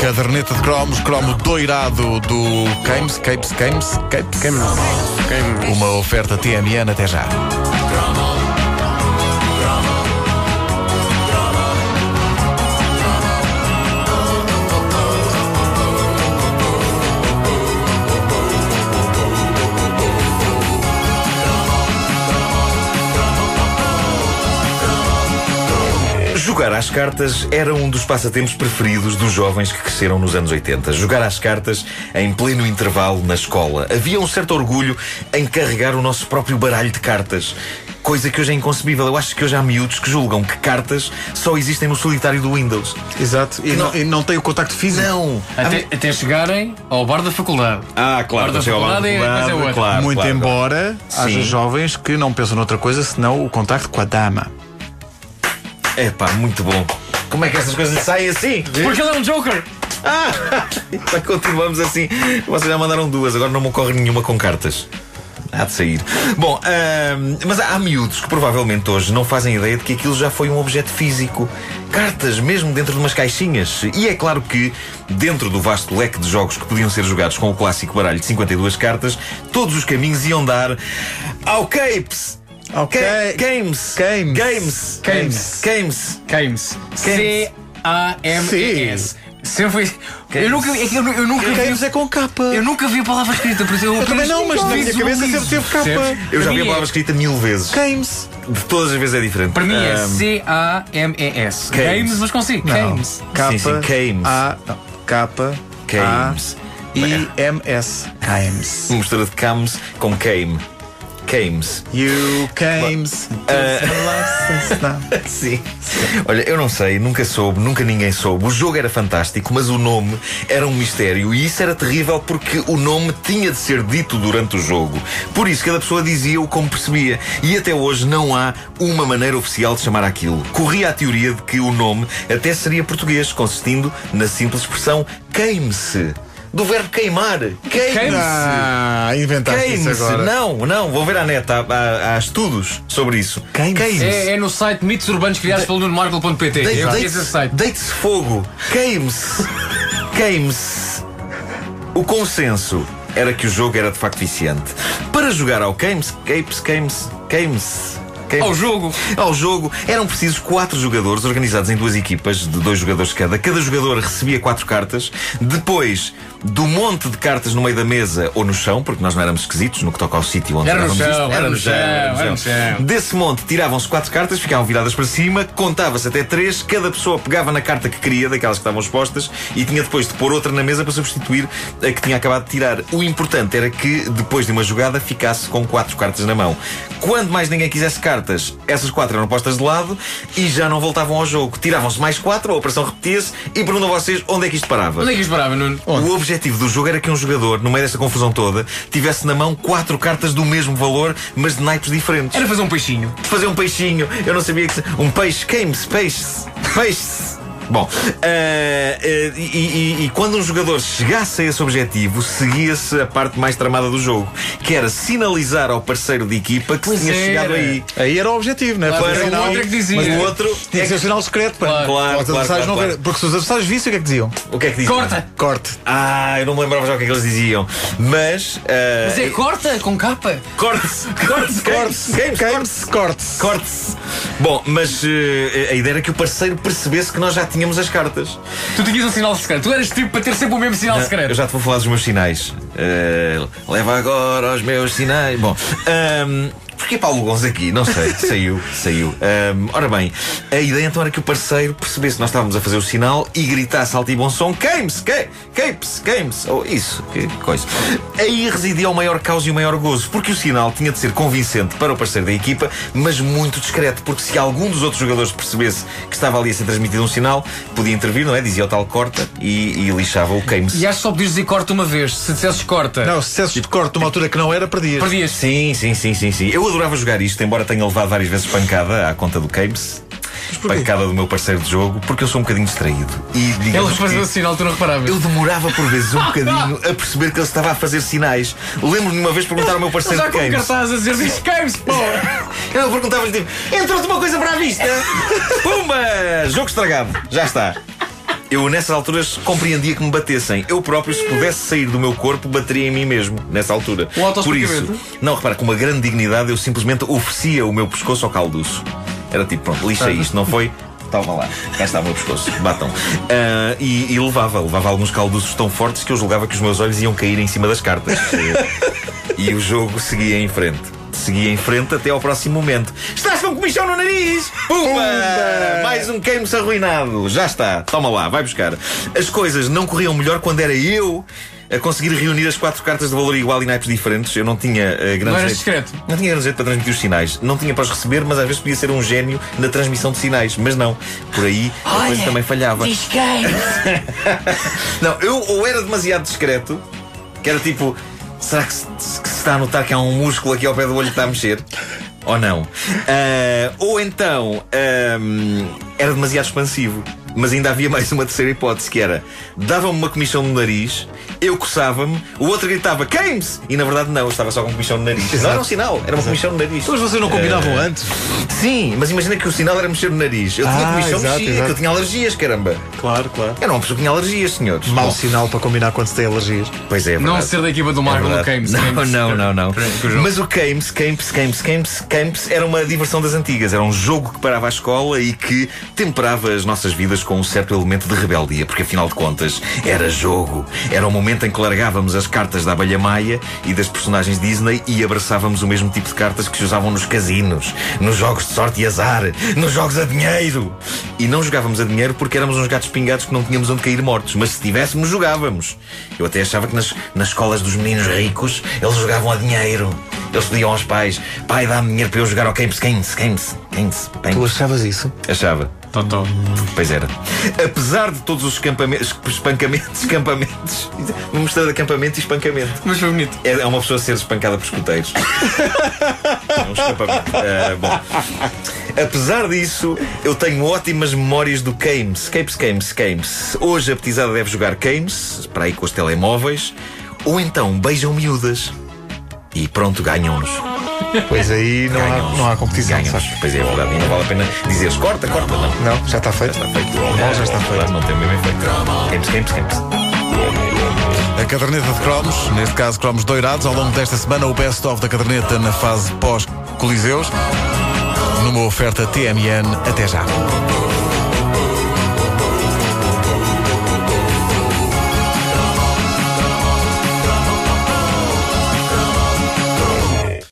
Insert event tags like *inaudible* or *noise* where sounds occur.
Caderneta de cromos, cromo doirado do Games, Capes, Games, Capes. Uma oferta TMN até já. Às cartas era um dos passatempos preferidos dos jovens que cresceram nos anos 80. Jogar às cartas em pleno intervalo na escola. Havia um certo orgulho em carregar o nosso próprio baralho de cartas. Coisa que hoje é inconcebível. Eu acho que hoje há miúdos que julgam que cartas só existem no solitário do Windows. Exato. E não, e não tem o contacto físico. Não! Até, até chegarem ao bar da faculdade. Ah, claro, Bar da chega ao bar da faculdade é- faculdade, é claro, Muito claro, embora haja Sim. jovens que não pensam noutra coisa senão o contacto com a dama. É pá, muito bom. Como é que estas coisas saem assim? Porque ele é um Joker! Ah! *laughs* Então continuamos assim. Vocês já mandaram duas, agora não me ocorre nenhuma com cartas. Há de sair. Bom, ahm, mas há miúdos que provavelmente hoje não fazem ideia de que aquilo já foi um objeto físico. Cartas, mesmo dentro de umas caixinhas. E é claro que, dentro do vasto leque de jogos que podiam ser jogados com o clássico baralho de 52 cartas, todos os caminhos iam dar ao Capes! Ok. Ga- Games! Games. Games! Games. Games! Games. C-A-M-E-S. Sempre foi. Eu nunca, é eu, eu nunca Games vi. é com capa. Eu nunca vi a palavra escrita, por isso eu, Eu também não, mas na minha cabeça sempre teve capa. Eu já vi a palavra é- escrita mil vezes. Games. De todas as vezes é diferente. Para mim é C-A-M-E-S. Games. Games, mas consigo. Games. Capa. Sim, sim, Games. A. Não. Capa. Games. A, I M S. Games. Uma mistura de cams com came. Cames. You games. *laughs* Sim. Olha, eu não sei, nunca soube, nunca ninguém soube. O jogo era fantástico, mas o nome era um mistério. E isso era terrível porque o nome tinha de ser dito durante o jogo. Por isso, cada pessoa dizia-o como percebia. E até hoje não há uma maneira oficial de chamar aquilo. Corria a teoria de que o nome até seria português, consistindo na simples expressão queime-se. Do verbo queimar. Queime-se. Ah, inventaste isso Queime-se. agora. Não, não, vou ver à net. Há, há- há estudos sobre isso. Queime-se. É, é no site mitos urbanos criados pelo Nunomarco.pt. Deite- Eu deite- conheço esse site. Deite-se fogo. Queime-se. Queime-se. O consenso era que o jogo era de facto viciante. Para jogar ao Queime-se, Queime-se, Queime-se, Queime-se. Queime-se. Ao jogo. Ao jogo eram precisos quatro jogadores organizados em duas equipas de dois jogadores cada. Cada jogador recebia quatro cartas. Depois do monte de cartas no meio da mesa ou no chão, porque nós não éramos esquisitos no que toca ao sítio onde Era no chão, isto. era no chão, era no chão. Desse monte tiravam-se quatro cartas, ficavam viradas para cima, contava-se até três, cada pessoa pegava na carta que queria, daquelas que estavam expostas, e tinha depois de pôr outra na mesa para substituir a que tinha acabado de tirar. O importante era que, depois de uma jogada, ficasse com quatro cartas na mão. Quando mais ninguém quisesse cartas, essas quatro eram postas de lado e já não voltavam ao jogo. Tiravam-se mais quatro, a operação repetia-se e pergunto a vocês onde é que isto parava. Onde é que isto parava, Nuno? O objetivo do jogo era que um jogador, no meio desta confusão toda, tivesse na mão quatro cartas do mesmo valor, mas de naipes diferentes. Era fazer um peixinho. fazer um peixinho. Eu não sabia que. Um peixe, queime-se, peixe, peixe. Bom, eh, eh, e, e- e quando um jogador chegasse a esse objetivo, seguia-se a parte mais tramada do jogo, que era sinalizar ao parceiro de equipa que Pois tinha era. chegado aí. Aí era o objetivo, não é? Claro, era o outro é que dizia. Mas O outro. Tinha é que ser que- sinal secreto para, Claro, para claro, os adversários claro, não claro. Porque se os adversários vissem, o que é que diziam? O que é que diziam? Corta! Corte. Ah, eu não me lembrava já o que é que eles diziam. Mas. eh, Mas é corta com capa. *laughs* Corte-se! Corte-se! Corte-se. Corte-se. Corte-se! Bom, mas eh, a ideia era que o parceiro percebesse que nós já tínhamos as cartas. Tu tinhas um sinal secreto. Tu eras tipo para ter sempre o mesmo sinal Eu secreto. já te vou falar dos meus sinais. Eh, leva agora os meus sinais. Bom, ahm, porquê Paulo Gonzo aqui? Não sei. *laughs* Saiu, saiu. Ahm, ora bem, a ideia então era que o parceiro percebesse que nós estávamos a fazer o sinal e gritasse alto e bom som: queime-se, que- queime-se, queime-se. Ou isso, que coisa. Aí residia o maior caos e o maior gozo, porque o sinal tinha de ser convincente para o parceiro da equipa, mas muito discreto, porque se algum dos outros jogadores percebesse que estava ali a ser transmitido um sinal, podia intervir, não é? Dizia o tal corta e, e lixava o queime-se. E acho que só podias dizer corta uma vez. Se dissesses corta, Não, se dissesses de corte numa altura que não era, perdias. perdias. Sim, sim, sim, sim, sim. Eu adorava jogar isto, embora tenha levado várias vezes pancada à conta do Games. Pancada do meu parceiro de jogo, porque eu sou um bocadinho distraído. E Ele fazia sinal, tu não reparavas. eu demorava por vezes um bocadinho a perceber que ele estava a fazer sinais. Lembro-me de uma vez perguntar ao meu parceiro de Games. cartaz a dizer diz queime-se, pô! *laughs* Ele perguntava-lhe tipo: entrou-te uma coisa para a vista? *laughs* Pumba! Jogo estragado, já está. Eu, nessas alturas, compreendia que me batessem. Eu próprio, se pudesse sair do meu corpo, bateria em mim mesmo, nessa altura. Um Por isso, não, repara, com uma grande dignidade, eu simplesmente oferecia o meu pescoço ao calduço. Era tipo, pronto, lixa isto, não foi? Toma lá, cá está o meu pescoço, batam. Ah, e, e levava, levava alguns calduços tão fortes que eu julgava que os meus olhos iam cair em cima das cartas. *laughs* e o jogo seguia em frente. Seguia em frente até ao próximo momento. Estás com comichão no nariz! Pumba! Mais um queimo-se arruinado. Já está. Toma lá, vai buscar. As coisas não corriam melhor quando era eu a conseguir reunir as quatro cartas de valor igual e naipes diferentes. Eu não tinha uh, grande jeito- discreto? Não tinha grande jeito para transmitir os sinais. Não tinha para os receber, mas às vezes podia ser um gênio na transmissão de sinais. Mas não. Por aí a coisa também falhava. *laughs* Não, eu ou era demasiado discreto, que era tipo, será que se, que se está a notar que há um músculo aqui ao pé do olho que está a mexer? Ou não? *laughs* Ah, ou então ahm, era demasiado expansivo. Mas ainda havia mais uma terceira hipótese que era dava-me uma comissão no nariz, eu coçava-me, o outro gritava queime-se! E na verdade não, eu estava só com comissão no nariz. Não era um sinal, era uma comissão no nariz. Mas vocês não combinavam Eh, antes? Sim, mas imagina que o sinal era mexer no nariz. Eu tinha Ah, comissão, exato, mexia, exato. que eu tinha alergias, caramba. Claro, claro. Eu não uma pessoa que tinha alergias, senhores. Mau Bom, sinal para combinar quando se tem alergias. Pois é, é Não ser da equipa do É no verdade. Games. Não, não, não, não. Mas o Games, Games, Games, Games, Games era uma diversão das antigas. Era um jogo que parava a escola e que temperava as nossas vidas com um certo elemento de rebeldia, porque afinal de contas era jogo. Era o momento em que largávamos as cartas da abelha maia e das personagens Disney e abraçávamos o mesmo tipo de cartas que se usavam nos casinos, nos jogos de sorte e azar, nos jogos a dinheiro. E não jogávamos a dinheiro porque éramos uns gatos pingados que não tínhamos onde cair mortos, mas se tivéssemos, jogávamos. Eu até achava que nas, nas escolas dos meninos ricos eles jogavam a dinheiro. Eles pediam aos pais: pai, dá-me dinheiro para eu jogar ao Games, Games, Games, Games. Tu achavas isso? Achava. Totó. Pois era. Apesar de todos os escampamentos, espancamentos, escampamentos, uma mistura de acampamento e espancamento. Mas foi bonito. É é uma pessoa ser espancada por escuteiros. *laughs* É um escapamento. Ah, bom. Apesar disso, eu tenho ótimas memórias do Games. Games, Games, Games. Hoje a petizada deve jogar Games, para aí com os telemóveis, ou então beijam miúdas. E pronto, ganham-nos. Pois aí não há, não há competição, Ganham-nos. sabes? Pois é, é verdade. Não vale a pena dizeres corta, corta, não. Não, já está feito. Já está feito. O mal já está feito. Não tem mesmo efeito. Games, Games, Games. A caderneta de cromos, neste caso cromos doirados, ao longo desta semana o best-of da caderneta na fase pós-coliseus, numa oferta TMN. Até já.